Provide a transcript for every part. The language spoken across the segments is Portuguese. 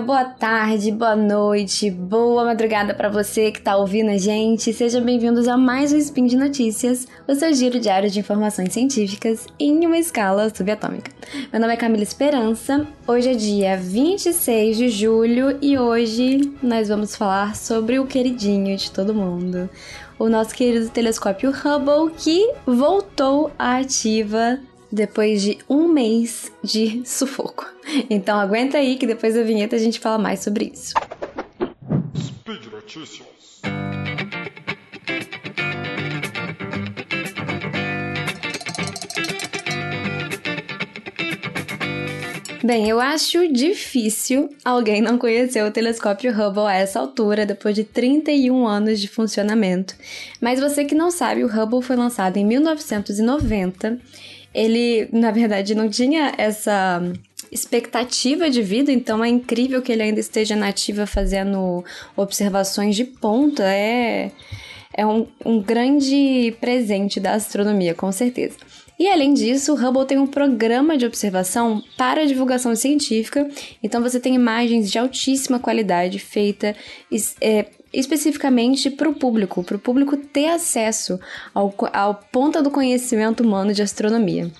boa tarde, boa noite, boa madrugada para você que tá ouvindo a gente. Sejam bem-vindos a mais um Spin de Notícias, o seu giro diário de informações científicas em uma escala subatômica. Meu nome é Camila Esperança, hoje é dia 26 de julho e hoje nós vamos falar sobre o queridinho de todo mundo, o nosso querido telescópio Hubble que voltou à ativa depois de um mês de sufoco. Então aguenta aí que depois da vinheta a gente fala mais sobre isso. Speed Notícias. Bem, eu acho difícil alguém não conhecer o telescópio Hubble a essa altura, depois de 31 anos de funcionamento. Mas você que não sabe, o Hubble foi lançado em 1990 ele, na verdade, não tinha essa expectativa de vida, então é incrível que ele ainda esteja nativa fazendo observações de ponta. É, é um, um grande presente da astronomia, com certeza. E além disso, o Hubble tem um programa de observação para divulgação científica, então você tem imagens de altíssima qualidade feita é, especificamente para o público, para o público ter acesso ao, ao ponta do conhecimento humano de astronomia.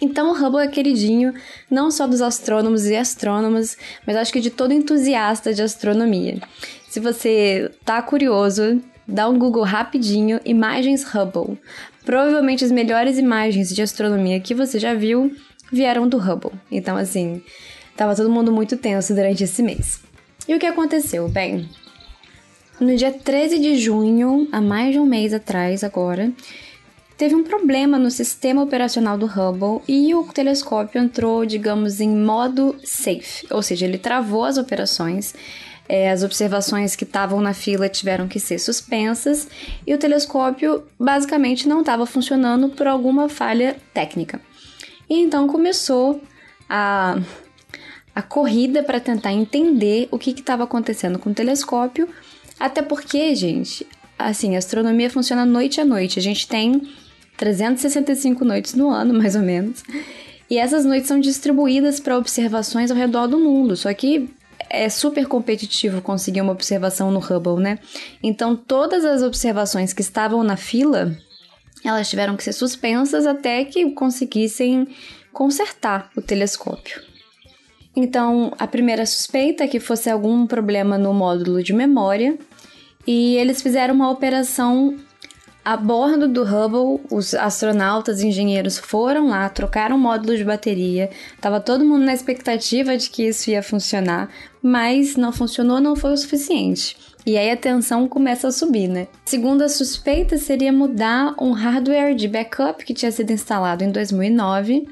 Então, o Hubble é queridinho não só dos astrônomos e astrônomas, mas acho que de todo entusiasta de astronomia. Se você tá curioso, dá um Google rapidinho, imagens Hubble. Provavelmente as melhores imagens de astronomia que você já viu vieram do Hubble. Então, assim, tava todo mundo muito tenso durante esse mês. E o que aconteceu? Bem, no dia 13 de junho, há mais de um mês atrás agora, teve um problema no sistema operacional do Hubble e o telescópio entrou, digamos, em modo safe, ou seja, ele travou as operações. É, as observações que estavam na fila tiveram que ser suspensas e o telescópio basicamente não estava funcionando por alguma falha técnica. E então começou a, a corrida para tentar entender o que estava acontecendo com o telescópio até porque, gente, assim, a astronomia funciona noite a noite. A gente tem 365 noites no ano, mais ou menos. E essas noites são distribuídas para observações ao redor do mundo. Só que é super competitivo conseguir uma observação no Hubble, né? Então, todas as observações que estavam na fila, elas tiveram que ser suspensas até que conseguissem consertar o telescópio. Então, a primeira suspeita é que fosse algum problema no módulo de memória, e eles fizeram uma operação a bordo do Hubble, os astronautas e engenheiros foram lá, trocaram o módulo de bateria. Tava todo mundo na expectativa de que isso ia funcionar, mas não funcionou, não foi o suficiente. E aí a tensão começa a subir, né? Segundo a suspeita, seria mudar um hardware de backup que tinha sido instalado em 2009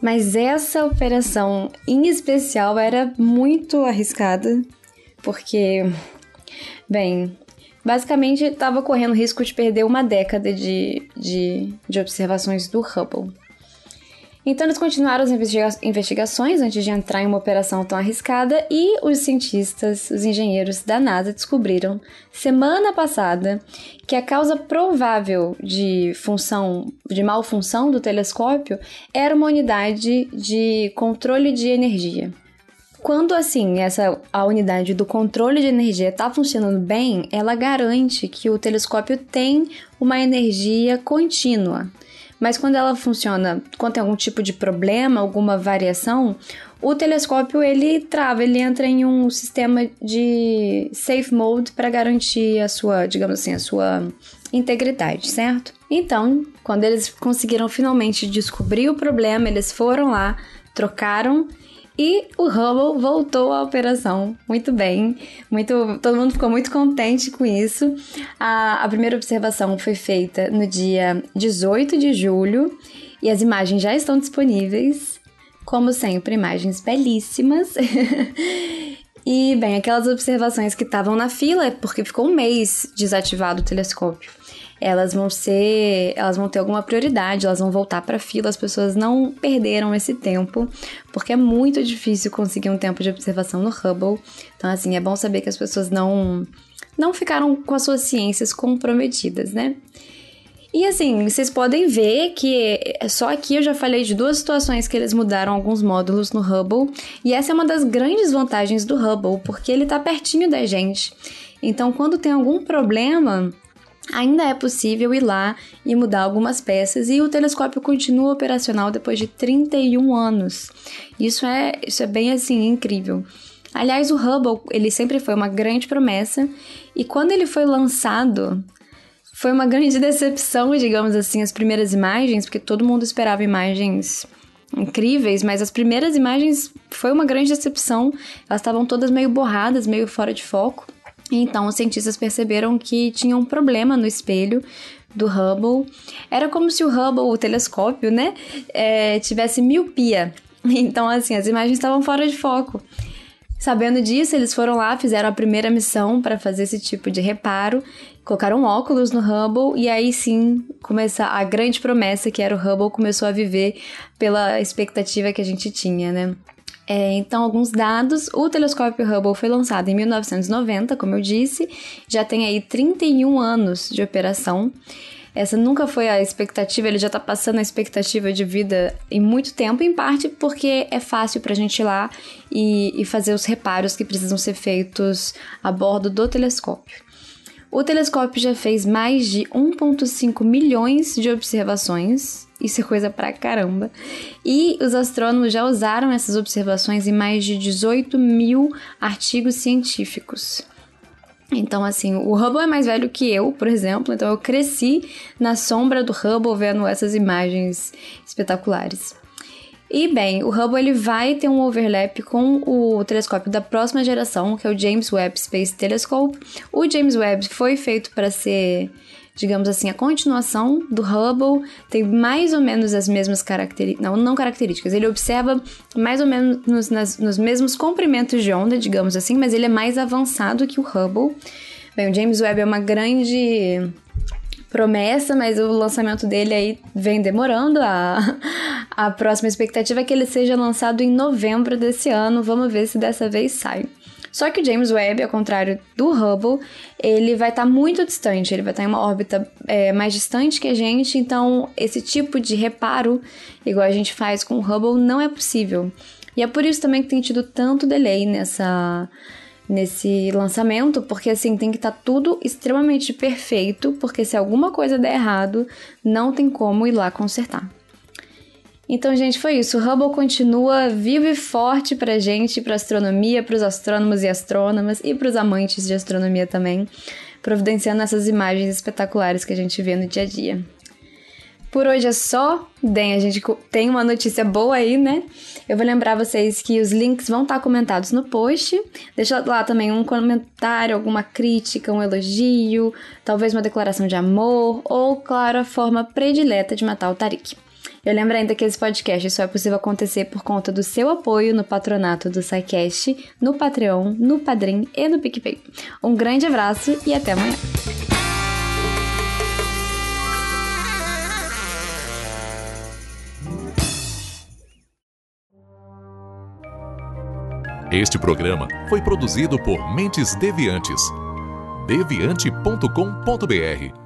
mas essa operação em especial era muito arriscada, porque, bem, basicamente estava correndo risco de perder uma década de, de, de observações do Hubble. Então eles continuaram as investiga investigações antes de entrar em uma operação tão arriscada e os cientistas, os engenheiros da NASA descobriram semana passada que a causa provável de função, de malfunção do telescópio era uma unidade de controle de energia. Quando assim essa a unidade do controle de energia está funcionando bem, ela garante que o telescópio tem uma energia contínua. Mas quando ela funciona, quando tem algum tipo de problema, alguma variação, o telescópio ele trava, ele entra em um sistema de safe mode para garantir a sua, digamos assim, a sua integridade, certo? Então, quando eles conseguiram finalmente descobrir o problema, eles foram lá, trocaram e o Hubble voltou à operação. Muito bem, muito, todo mundo ficou muito contente com isso. A, a primeira observação foi feita no dia 18 de julho e as imagens já estão disponíveis. Como sempre, imagens belíssimas. e, bem, aquelas observações que estavam na fila, é porque ficou um mês desativado o telescópio elas vão ser, elas vão ter alguma prioridade, elas vão voltar para fila, as pessoas não perderam esse tempo, porque é muito difícil conseguir um tempo de observação no Hubble. Então assim, é bom saber que as pessoas não não ficaram com as suas ciências comprometidas, né? E assim, vocês podem ver que só aqui eu já falei de duas situações que eles mudaram alguns módulos no Hubble, e essa é uma das grandes vantagens do Hubble, porque ele está pertinho da gente. Então, quando tem algum problema, ainda é possível ir lá e mudar algumas peças e o telescópio continua operacional depois de 31 anos. Isso é, isso é bem assim incrível. Aliás, o Hubble, ele sempre foi uma grande promessa e quando ele foi lançado, foi uma grande decepção, digamos assim, as primeiras imagens, porque todo mundo esperava imagens incríveis, mas as primeiras imagens foi uma grande decepção. Elas estavam todas meio borradas, meio fora de foco. Então, os cientistas perceberam que tinha um problema no espelho do Hubble. Era como se o Hubble, o telescópio, né, é, tivesse miopia. Então, assim, as imagens estavam fora de foco. Sabendo disso, eles foram lá, fizeram a primeira missão para fazer esse tipo de reparo, colocaram óculos no Hubble e aí sim começa a grande promessa que era o Hubble começou a viver pela expectativa que a gente tinha, né? É, então, alguns dados. O telescópio Hubble foi lançado em 1990, como eu disse, já tem aí 31 anos de operação. Essa nunca foi a expectativa, ele já está passando a expectativa de vida em muito tempo, em parte porque é fácil para a gente ir lá e, e fazer os reparos que precisam ser feitos a bordo do telescópio. O telescópio já fez mais de 1,5 milhões de observações, isso é coisa pra caramba. E os astrônomos já usaram essas observações em mais de 18 mil artigos científicos. Então, assim, o Hubble é mais velho que eu, por exemplo, então eu cresci na sombra do Hubble vendo essas imagens espetaculares. E bem, o Hubble ele vai ter um overlap com o telescópio da próxima geração, que é o James Webb Space Telescope. O James Webb foi feito para ser, digamos assim, a continuação do Hubble, tem mais ou menos as mesmas características, não, não características, ele observa mais ou menos nos, nas, nos mesmos comprimentos de onda, digamos assim, mas ele é mais avançado que o Hubble. Bem, o James Webb é uma grande promessa, mas o lançamento dele aí vem demorando. A, a próxima expectativa é que ele seja lançado em novembro desse ano. Vamos ver se dessa vez sai. Só que o James Webb, ao contrário do Hubble, ele vai estar tá muito distante, ele vai estar tá em uma órbita é, mais distante que a gente, então esse tipo de reparo, igual a gente faz com o Hubble, não é possível. E é por isso também que tem tido tanto delay nessa nesse lançamento, porque assim tem que estar tá tudo extremamente perfeito, porque se alguma coisa der errado, não tem como ir lá consertar. Então, gente, foi isso. O Hubble continua vivo e forte pra gente, pra astronomia, pros astrônomos e astrônomas e pros amantes de astronomia também, providenciando essas imagens espetaculares que a gente vê no dia a dia. Por hoje é só. Bem, a gente tem uma notícia boa aí, né? Eu vou lembrar vocês que os links vão estar comentados no post. Deixa lá também um comentário, alguma crítica, um elogio, talvez uma declaração de amor ou, claro, a forma predileta de matar o Tarik. Eu lembro ainda que esse podcast só é possível acontecer por conta do seu apoio no patronato do SciCast, no Patreon, no Padrim e no PicPay. Um grande abraço e até amanhã! Este programa foi produzido por Mentes Deviantes. deviante.com.br